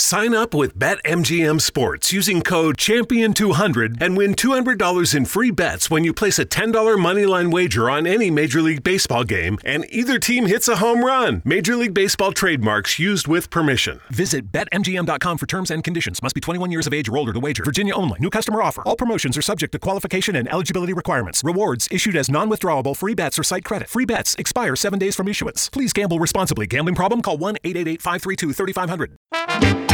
Sign up with BetMGM Sports using code Champion200 and win $200 in free bets when you place a $10 moneyline wager on any Major League Baseball game and either team hits a home run. Major League Baseball trademarks used with permission. Visit BetMGM.com for terms and conditions. Must be 21 years of age or older to wager. Virginia only. New customer offer. All promotions are subject to qualification and eligibility requirements. Rewards issued as non withdrawable free bets or site credit. Free bets expire seven days from issuance. Please gamble responsibly. Gambling problem? Call 1 888 532 3500.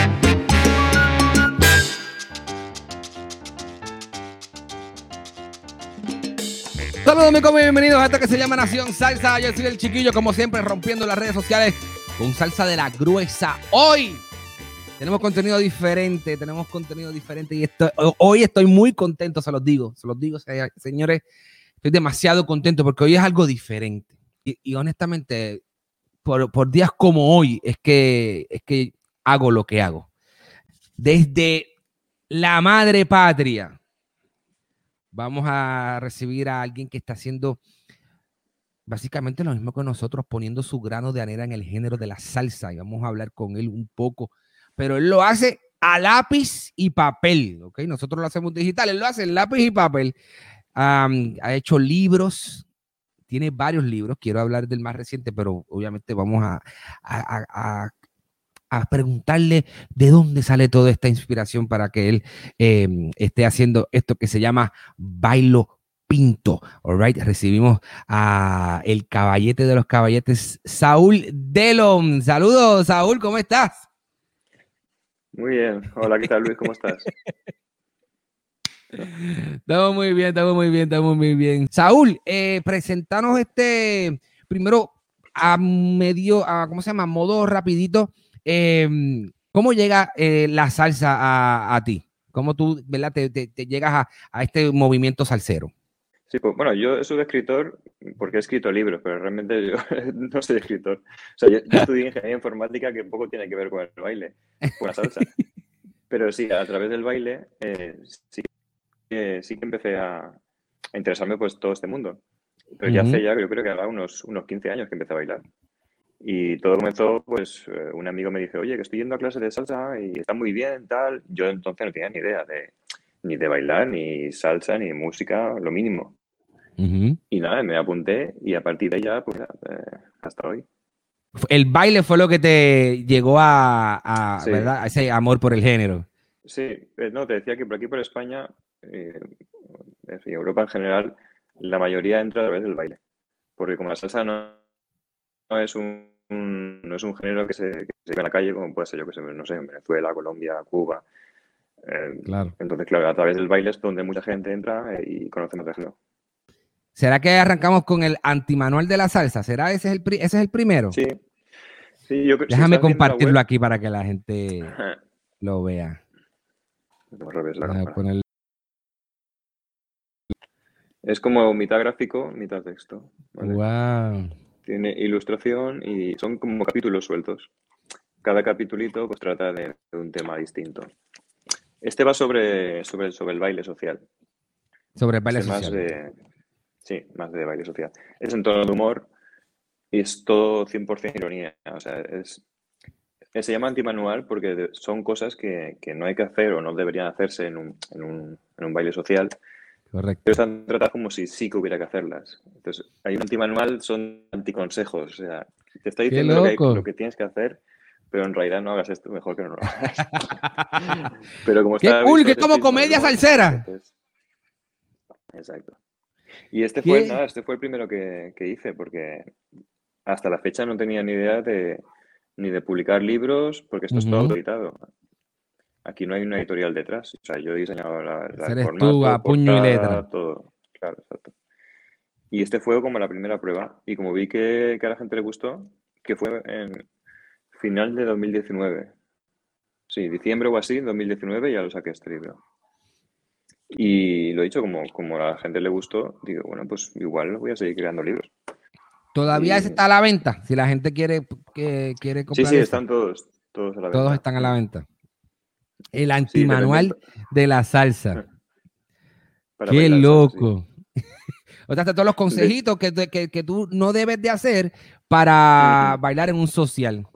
Saludos amigos, bienvenidos a esto que se llama Nación Salsa. Yo soy el chiquillo, como siempre, rompiendo las redes sociales con salsa de la gruesa. Hoy tenemos contenido diferente, tenemos contenido diferente y hoy estoy muy contento, se los digo, se los digo, señores, estoy demasiado contento porque hoy es algo diferente. Y, honestamente, por, por, días como hoy es que, es que hago lo que hago. Desde la madre patria Vamos a recibir a alguien que está haciendo básicamente lo mismo que nosotros, poniendo su grano de arena en el género de la salsa. Y vamos a hablar con él un poco. Pero él lo hace a lápiz y papel, ¿ok? Nosotros lo hacemos digital, él lo hace en lápiz y papel. ha hecho libros, tiene varios libros. Quiero hablar del más reciente, pero obviamente vamos a, preguntarle de dónde sale toda esta inspiración para que él em, esté haciendo esto que se llama bailo pinto. All right, recibimos a el caballete de los caballetes, Saúl Delon. Saludos, Saúl, ¿cómo estás? Muy bien. Hola, ¿qué tal, Luis? ¿Cómo estás? Estamos muy bien, estamos muy bien, estamos muy bien. Saúl, eh, presentanos este primero a medio, a, ¿cómo se llama? Modo rapidito Em, ¿Cómo llega eh, la salsa a, ti? ¿Cómo tú ¿verdad? Te, llegas a, este movimiento salsero? Sí, pues bueno, yo soy escritor porque he escrito libros, pero realmente yo no soy escritor. O sea, yo, estudié ingeniería informática que poco tiene que ver con el baile, con la salsa. Pero sí, a través del baile eh, sí, sí que empecé a, interesarme pues todo este mundo. Pero ya hace ya, yo creo que haga unos, unos 15 años que empecé a bailar. Y todo comenzó, pues, eh, un amigo me dice, oye, que estoy yendo a clase de salsa y está muy bien, tal. Yo entonces no tenía ni idea de, ni de bailar, ni salsa, ni música, lo mínimo. Y nada, me apunté y a partir de allá, pues, eh, hasta hoy. El baile fue lo que te llegó a, ¿verdad? a ese amor por el género. Sí, eh, no, te decía que por aquí, por España, eh, Europa en general, la mayoría entra a través del baile. Porque como la salsa no es un no es un género que se, que en la calle como puede ser yo que sé, no sé, en Venezuela, Colombia, Cuba. Eh, claro. Entonces, claro, a través del baile es donde mucha gente entra eh, y conoce más género. ¿Será que arrancamos con el antimanual de la salsa? ¿Será ese es el, ese es el primero? Sí. Déjame compartirlo aquí para que la gente lo vea. Es como mitad gráfico, mitad texto. Wow. Tiene ilustración y son como capítulos sueltos. Cada capítulito pues trata de, un tema distinto. Este va sobre, sobre, sobre el baile social. Sobre el baile social. Más de, sí, más de baile social. Es en tono de humor y es todo 100% ironía. O sea, es, se llama antimanual porque son cosas que, que, no hay que hacer o no deberían hacerse en un, en un, en un baile social Correcto. Pero están tratadas como si sí que hubiera que hacerlas. Entonces, hay un antimanual, son anticonsejos. O sea, te está diciendo lo que, tienes que hacer, pero en realidad no hagas esto, mejor que no lo hagas. pero como está. ¡Qué ¡Que como comedia salsera! Exacto. Y este fue, nada, este fue el primero que, que, hice, porque hasta la fecha no tenía ni idea de ni de publicar libros, porque esto es todo autoeditado. Aquí no hay una editorial detrás. O sea, yo he diseñado la, la Eres tú a puño y letra. Todo. Claro, exacto. Y este fue como la primera prueba. Y como vi que, que, a la gente le gustó, que fue en final de 2019. Sí, diciembre o así, 2019, ya lo saqué este libro. Y lo he dicho, como, como a la gente le gustó, digo, bueno, pues igual voy a seguir creando libros. ¿Todavía está a la venta? Si la gente quiere, que, quiere comprar. Sí, sí, están todos, todos a la venta. Todos están a la venta. El antimanual de la salsa. Qué loco. o sea, todos los consejitos que, que, tú no debes de hacer para bailar en un social.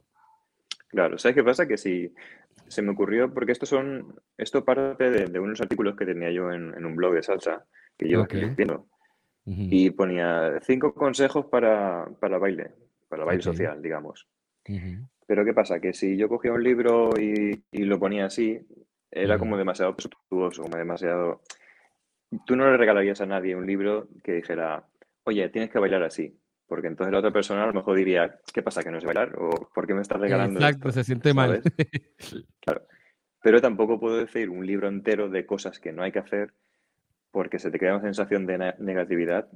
Claro, ¿sabes qué pasa? Que si se me ocurrió, porque esto son, esto parte de, unos artículos que tenía yo en, un blog de salsa, que yo okay. escribiendo. Y ponía cinco consejos para, para baile, para baile social, digamos. Pero ¿qué pasa? Que si yo cogía un libro y, y lo ponía así, era como demasiado presuntuoso, como demasiado... Tú no le regalarías a nadie un libro que dijera, oye, tienes que bailar así. Porque entonces la otra persona a lo mejor diría, ¿qué pasa? ¿Que no sé bailar? ¿O por qué me estás regalando? Exacto, se siente mal. claro. Pero tampoco puedo decir un libro entero de cosas que no hay que hacer porque se te crea una sensación de negatividad.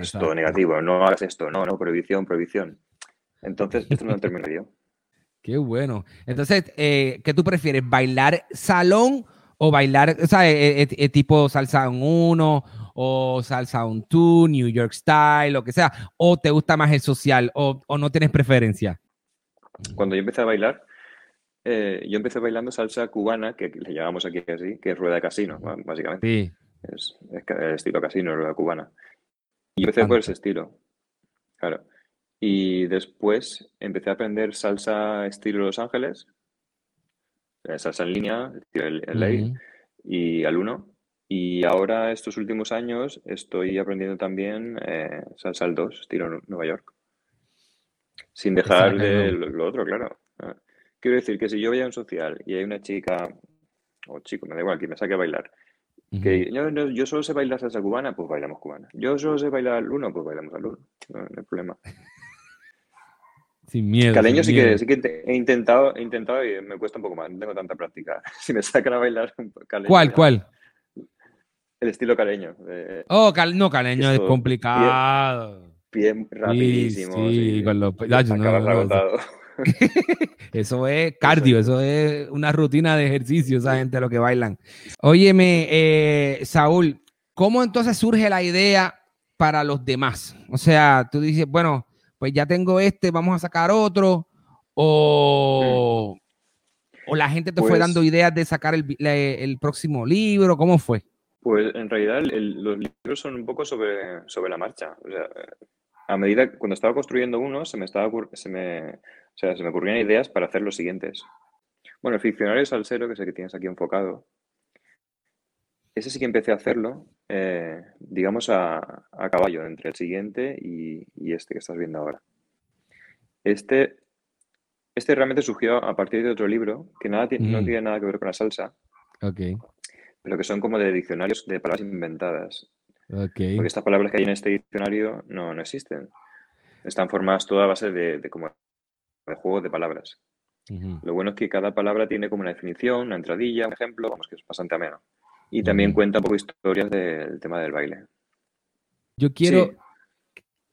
Es todo negativo, no hagas esto, no, no, prohibición, prohibición. Entonces, esto no termino yo. Qué bueno. Entonces, eh, ¿qué tú prefieres? ¿Bailar salón o bailar, o sea, eh, eh, tipo salsa en uno o salsa un two, New York style, lo que sea? ¿O te gusta más el social o, no tienes preferencia? Cuando yo empecé a bailar, yo empecé bailando salsa cubana, que le llamamos aquí así, que es rueda de casino, básicamente. Sí. Es, el estilo casino, rueda cubana. Y empecé por ese estilo. Claro. Y después empecé a aprender salsa estilo Los Ángeles, salsa en línea, el, ley, y al uno. Y ahora, estos últimos años, estoy aprendiendo también eh, salsa al 2, estilo Nueva York. Sin dejar de lo, otro, claro. Ah, quiero decir que si yo voy a un social y hay una chica, o chico, me da igual, que me saque a bailar, que yo, yo, solo sé bailar salsa cubana, pues bailamos cubana. Yo solo sé bailar al uno, pues bailamos al uno. no hay problema. Sin miedo. Caleño sí, Que, sí que he intentado, he intentado y me cuesta un poco más, no tengo tanta práctica. Si me sacan a bailar caleño. ¿Cuál, cuál? El estilo caleño. oh, no, caleño es complicado. Pie, rapidísimo. Sí, con los eso es cardio, eso es una rutina de ejercicio, esa gente lo que bailan. Óyeme, eh, Saúl, ¿cómo entonces surge la idea para los demás? O sea, tú dices, bueno, pues ya tengo este, vamos a sacar otro, o, o la gente te fue pues dando ideas de sacar el, próximo libro, ¿cómo fue? Pues en realidad los libros son un poco sobre, sobre la marcha. O sea, a medida cuando estaba construyendo uno, se me, estaba, se me, se me ocurrían ideas para hacer los siguientes. Bueno, el ficcionario salsero, que es el que tienes aquí enfocado, ese sí que empecé a hacerlo, eh, digamos, a, caballo entre el siguiente y, este que estás viendo ahora. Este, este realmente surgió a partir de otro libro que nada, no mm. tiene nada que ver con la salsa. Pero que son como de diccionarios de palabras inventadas. Porque estas palabras que hay en este diccionario no, no existen. Están formadas toda a base de, como de juegos de palabras. Lo bueno es que cada palabra tiene como una definición, una entradilla, un ejemplo, vamos, que es bastante ameno. Y también cuenta un poco historias del tema del baile. Yo quiero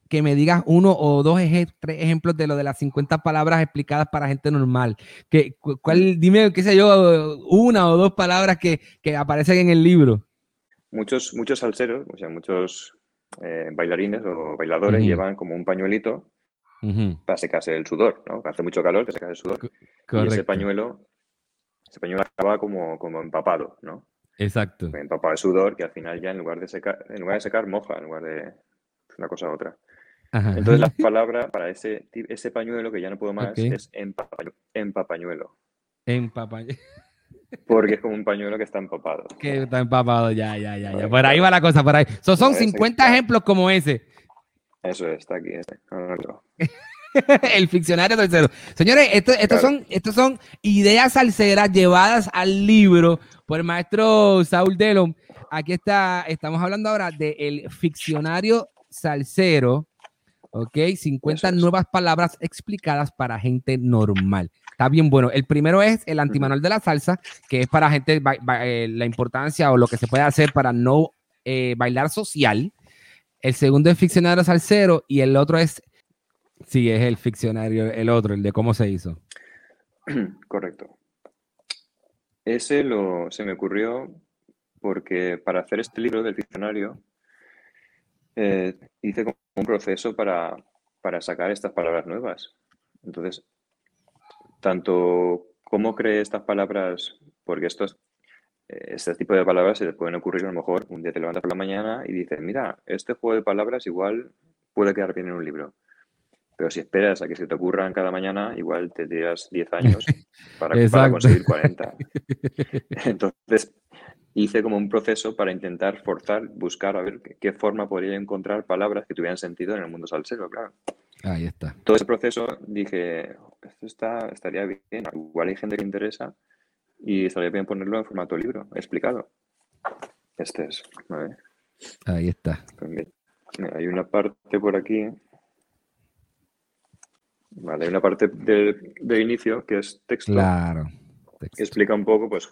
que me digas uno o dos tres ejemplos de lo de las 50 palabras explicadas para gente normal. Que, cuál, dime, qué sé yo, una o dos palabras que, aparecen en el libro. Muchos, muchos salseros, o sea, muchos eh, bailarines o bailadores llevan como un pañuelito para secarse el sudor, ¿no? Hace mucho calor, que seca el sudor. Y ese pañuelo, ese pañuelo acaba como, como empapado, ¿no? Exacto. Empapado de sudor, que al final ya en lugar de secar, en lugar de secar, moja, en lugar de una cosa a otra. Entonces la palabra para ese, ese pañuelo que ya no puedo más es empapañuelo. Empapañuelo. Porque es como un pañuelo que está empapado. Que está empapado, ya, ya, ya. ya. Por ahí va la cosa, por ahí. son 50 ejemplos como ese. Eso está aquí. el ficcionario tercero. Señores, estos son, estos son ideas salseras llevadas al libro por el maestro Saúl Delon. Aquí está, estamos hablando ahora del ficcionario salsero, ¿ok? 50 nuevas palabras explicadas para gente normal. Está bien bueno. El primero es el antimanual de la salsa, que es para gente, eh, la importancia o lo que se puede hacer para no eh, bailar social. El segundo es ficcionario salsero y el otro es, sí, es el ficcionario, el otro, el de cómo se hizo. Correcto. Ese lo, se me ocurrió porque para hacer este libro del diccionario eh, hice como un proceso para, para sacar estas palabras nuevas. Entonces, tanto cómo creé estas palabras, porque estos, eh, este tipo de palabras se pueden ocurrir a lo mejor un día te levantas por la mañana y dices, mira, este juego de palabras igual puede quedar bien en un libro. Pero si esperas a que se te ocurran cada mañana, igual te tiras 10 años para, para conseguir 40. Entonces, hice como un proceso para intentar forzar, buscar a ver qué forma podría encontrar palabras que tuvieran sentido en el mundo salsero, claro. Ahí está. Todo ese proceso dije, esto está, estaría bien, igual hay gente que interesa y estaría bien ponerlo en formato libro, explicado. Este es, Ahí está. hay una parte por aquí. Vale, hay una parte de, inicio que es texto. Claro. Que explica un poco, pues,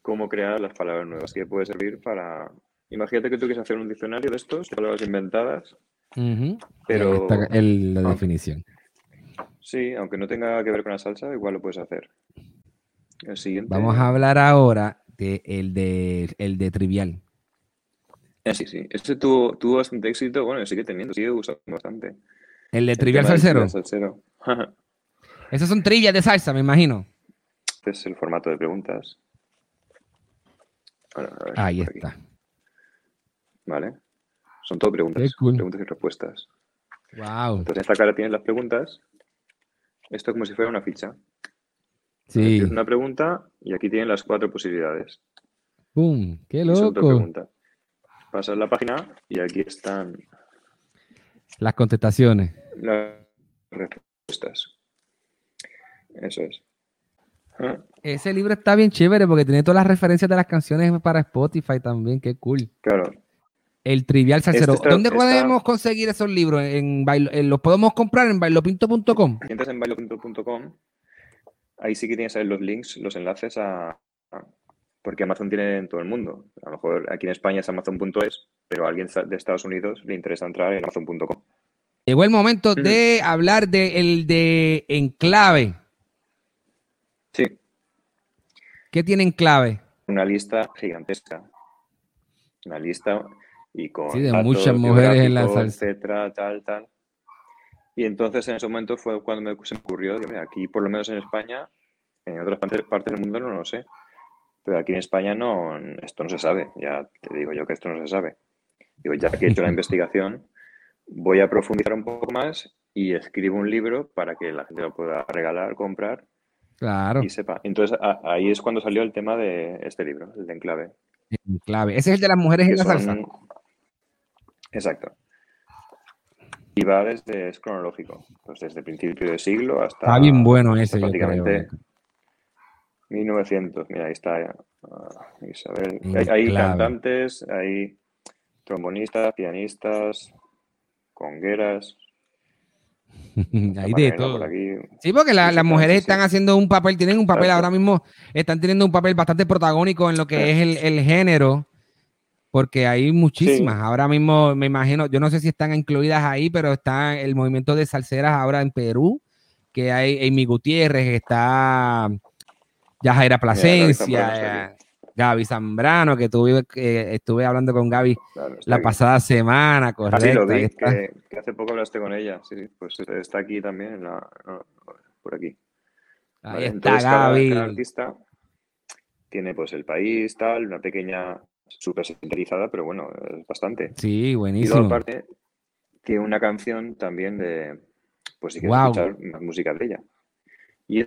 cómo crear las palabras nuevas, que puede servir para... Imagínate que tú quieres hacer un diccionario de estos, palabras inventadas, pero... la definición. Sí, aunque no tenga que ver con la salsa, igual lo puedes hacer. El siguiente... Vamos a hablar ahora de el de, el de trivial. Ah, sí, sí. Este tuvo, tuvo bastante éxito. Bueno, sigue teniendo, sigue usando bastante. ¿El de trivial salsero? Esas son trivias de salsa, me imagino. Este es el formato de preguntas. Ahí está. Vale. Son todo preguntas. Preguntas y respuestas. Wow. Entonces, en esta cara tienes las preguntas. Esto es como si fuera una ficha. Sí. Una pregunta y aquí tienen las cuatro posibilidades. ¡Pum! ¡Qué loco! Pasas la página y aquí están las contestaciones. Las respuestas. Eso es. Ah. Ese libro está bien chévere porque tiene todas las referencias de las canciones para Spotify también. Qué cool. Claro. El Trivial Salsero. Este ¿Dónde podemos conseguir esos libros? ¿En, ¿Los podemos comprar en bailopinto.com? Entras en bailopinto.com. Ahí sí que tienes los links, los enlaces a, Porque Amazon tiene en todo el mundo. A lo mejor aquí en España es amazon.es, pero a alguien de Estados Unidos le interesa entrar en amazon.com. Llegó el momento de hablar de el de Enclave. Sí. ¿Qué tiene Enclave? Una lista gigantesca. Una lista y con sí, de muchas mujeres en la salsa. etcétera, tal, tal. Y entonces en ese momento fue cuando me, se me ocurrió, aquí por lo menos en España, en otras partes del mundo no lo sé, pero aquí en España no, esto no se sabe, ya te digo yo que esto no se sabe. Digo, ya que he hecho la investigación, voy a profundizar un poco más y escribo un libro para que la gente lo pueda regalar, comprar claro. y sepa. Entonces ahí es cuando salió el tema de este libro, el de Enclave. Enclave. Ese es el de las mujeres en la salsa. Exacto. Y va desde, es cronológico, pues desde principio del siglo hasta... Está bien bueno ese. Prácticamente 1900, mira, ahí está ah, Isabel. Hay, cantantes, hay trombonistas, pianistas, congueras. hay de todo. Sí, porque las mujeres están haciendo un papel, tienen un papel ahora mismo, están teniendo un papel bastante protagónico en lo que es el, el género porque hay muchísimas. Ahora mismo me imagino, yo no sé si están incluidas ahí, pero está el movimiento de salseras ahora en Perú, que hay Amy Gutiérrez, está Yajaira Plasencia, Gaby Zambrano, que, tuve, que estuve hablando con Gaby la pasada semana, correcto. Ah, lo vi, que, hace poco hablaste con ella, sí, pues está aquí también, por aquí. Ahí está Gaby. artista tiene pues el país, tal, una pequeña súper sintetizada, pero bueno, es bastante. Sí, buenísimo. Y luego aparte, tiene una canción también de, pues si quieres escuchar más música de ella. Y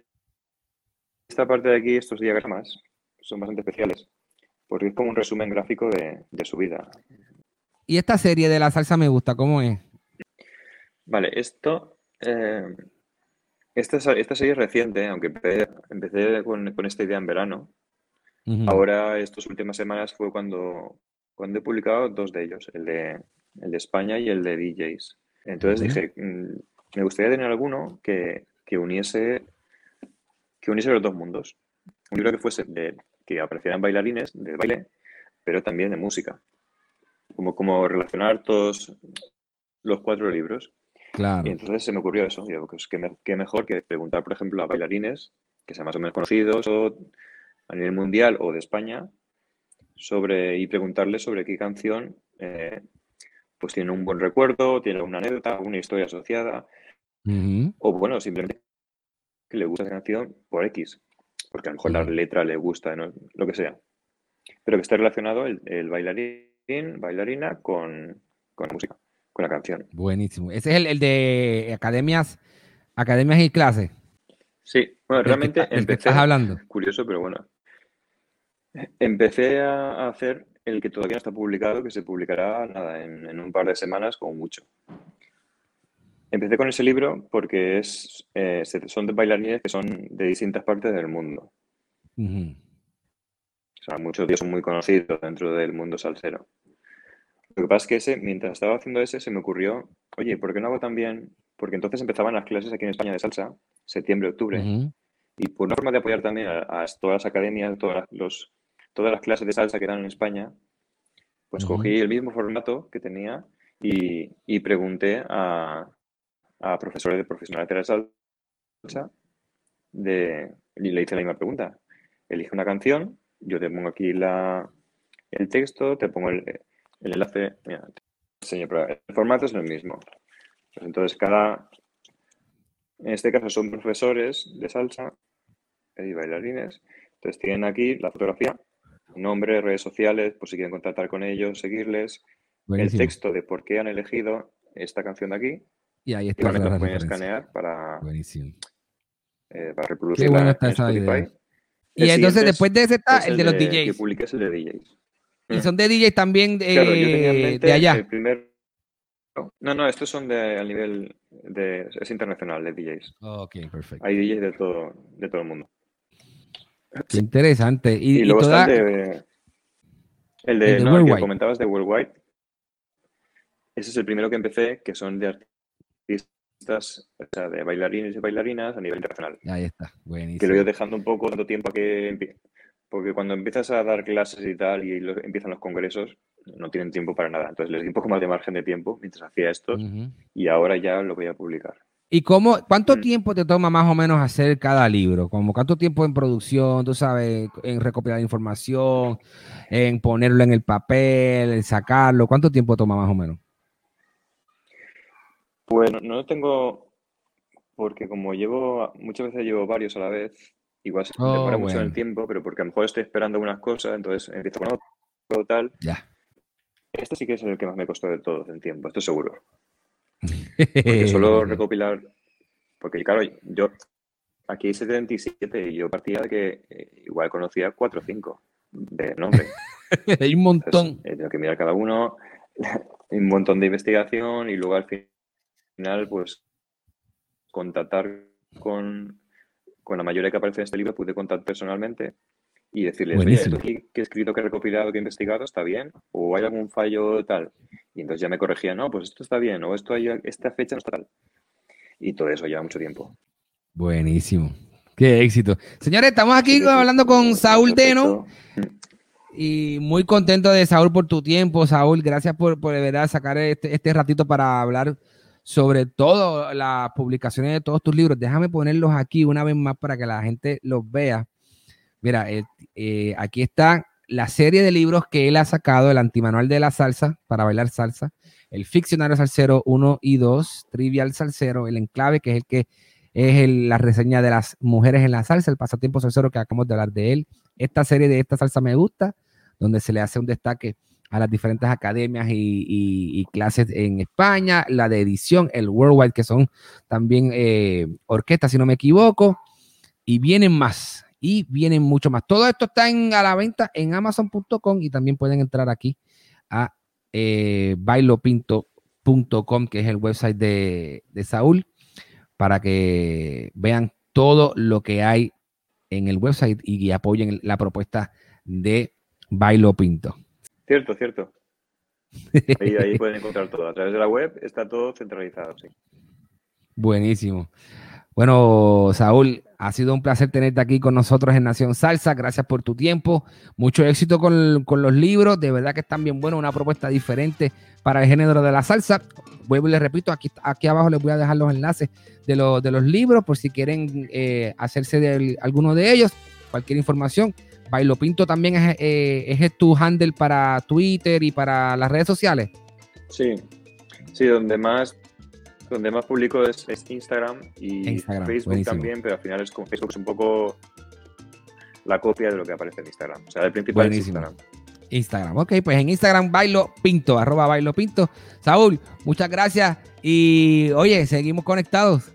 esta parte de aquí, estos diagramas, son bastante especiales, porque es como un resumen gráfico de, su vida. Y esta serie de la salsa me gusta, ¿cómo es? Vale, esto... Eh, esta, esta serie es reciente, aunque empecé, con, con esta idea en verano, Ahora, estas últimas semanas fue cuando, cuando he publicado dos de ellos, el de, el de España y el de DJs. Entonces dije, mm, me gustaría tener alguno que, que, uniese, que uniese los dos mundos. Un libro que fuese de, que aparecieran bailarines de baile, pero también de música. Como, como relacionar todos los cuatro libros. Claro. Y entonces se me ocurrió eso. Digo, pues qué, mejor que preguntar, por ejemplo, a bailarines que sean más o menos conocidos o a nivel mundial o de España sobre y preguntarle sobre qué canción eh, pues tiene un buen recuerdo, tiene una anécdota, una historia asociada, o bueno, simplemente que le gusta esa canción por X, porque a lo mejor la letra le gusta, lo que sea. Pero que esté relacionado el, bailarín, bailarina con, la música, con la canción. Buenísimo. Ese es el, de academias, academias y clases. Sí, bueno, realmente empecé. estás hablando. Curioso, pero bueno. Empecé a hacer el que todavía no está publicado, que se publicará nada, en, un par de semanas como mucho. Empecé con ese libro porque es, eh, son de bailarines que son de distintas partes del mundo. O sea, muchos de ellos son muy conocidos dentro del mundo salsero. Lo que pasa es que ese, mientras estaba haciendo ese, se me ocurrió, oye, ¿por qué no hago también? Porque entonces empezaban las clases aquí en España de salsa, septiembre, octubre, y por una forma de apoyar también a, a todas las academias, todas los, todas las clases de salsa que dan en España, pues cogí el mismo formato que tenía y, pregunté a, profesores de profesionales de la salsa de, y le hice la misma pregunta. Elige una canción, yo te pongo aquí la, el texto, te pongo el, enlace, mira, el formato es el mismo. Pues entonces cada, en este caso son profesores de salsa y bailarines, entonces tienen aquí la fotografía nombre, redes sociales, por si quieren contactar con ellos, seguirles, el texto de por qué han elegido esta canción de aquí. Y ahí está. Y lo pueden escanear para, eh, para reproducir Spotify. Y entonces después de ese está el de los DJs. Que publiques el de DJs. Y son de DJs también de, de allá. El primer... No, no, estos son de, a nivel de, es internacional de DJs. ok, perfecto. Hay DJs de todo, de todo el mundo. Qué interesante. Y, luego está el de, el que comentabas de Worldwide. Ese es el primero que empecé, que son de artistas, o sea, de bailarines y bailarinas a nivel internacional. Ahí está, buenísimo. Que lo he ido dejando un poco tanto tiempo a que porque cuando empiezas a dar clases y tal y empiezan los congresos, no tienen tiempo para nada. Entonces les di un poco más de margen de tiempo mientras hacía estos y ahora ya lo voy a publicar. ¿Y cómo, cuánto mm. tiempo te toma más o menos hacer cada libro? Como cuánto tiempo en producción, tú sabes, en recopilar información, en ponerlo en el papel, en sacarlo? ¿Cuánto tiempo toma más o menos? Bueno, no tengo, porque como llevo, muchas veces llevo varios a la vez, igual se oh, demora mucho en el tiempo, pero porque a lo mejor estoy esperando algunas cosas, entonces empiezo con otro, tal. Ya. Este sí que es el que más me costó de todo en tiempo, estoy seguro. Porque solo recopilar, porque claro, yo aquí hay 77 y yo partía de que eh, igual conocía 4 o 5 de nombre. hay un montón. tengo que mirar cada uno, un montón de investigación y luego al final, pues, contactar con, con la mayoría que aparece en este libro, pude contactar personalmente y decirles, oye, esto que he escrito, que he recopilado, que he investigado, está bien, o hay algún fallo tal. Y entonces ya me corregían, no, pues esto está bien, o esto hay, esta fecha no está tal. Y todo eso lleva mucho tiempo. Buenísimo. Qué éxito. Señores, estamos aquí hablando con Saúl Deno. Y muy contento de Saúl por tu tiempo, Saúl. Gracias por, por de verdad sacar este, este ratito para hablar sobre todo las publicaciones de todos tus libros. Déjame ponerlos aquí una vez más para que la gente los vea. Mira, eh, eh, aquí está la serie de libros que él ha sacado, el antimanual de la salsa para bailar salsa, el ficcionario salsero 1 y 2, Trivial Salsero, el enclave, que es el que es la reseña de las mujeres en la salsa, el pasatiempo salsero que acabamos de hablar de él. Esta serie de esta salsa me gusta, donde se le hace un destaque a las diferentes academias y, clases en España, la de edición, el Worldwide, que son también eh, orquestas, si no me equivoco, y vienen más y vienen mucho más. Todo esto está en, a la venta en amazon.com y también pueden entrar aquí a eh, bailopinto.com, que es el website de, Saúl, para que vean todo lo que hay en el website y, apoyen la propuesta de Bailo Pinto. Cierto, cierto. Ahí, ahí pueden encontrar todo. A través de la web está todo centralizado, sí. Buenísimo. Bueno, Saúl, ha sido un placer tenerte aquí con nosotros en Nación Salsa. Gracias por tu tiempo. Mucho éxito con, los libros. De verdad que están bien buenos. Una propuesta diferente para el género de la salsa. Vuelvo y les repito, aquí, aquí abajo les voy a dejar los enlaces de, de los libros por si quieren eh, hacerse de alguno de ellos. Cualquier información, Bailo Pinto también es, eh, es tu handle para Twitter y para las redes sociales. Sí, sí, donde más donde más publico es, Instagram y Facebook también, pero al final es con Facebook es un poco la copia de lo que aparece en Instagram. O sea, el principal es Instagram. Instagram, ok, pues en Instagram bailo pinto, arroba bailo pinto. Saúl, muchas gracias y oye, seguimos conectados.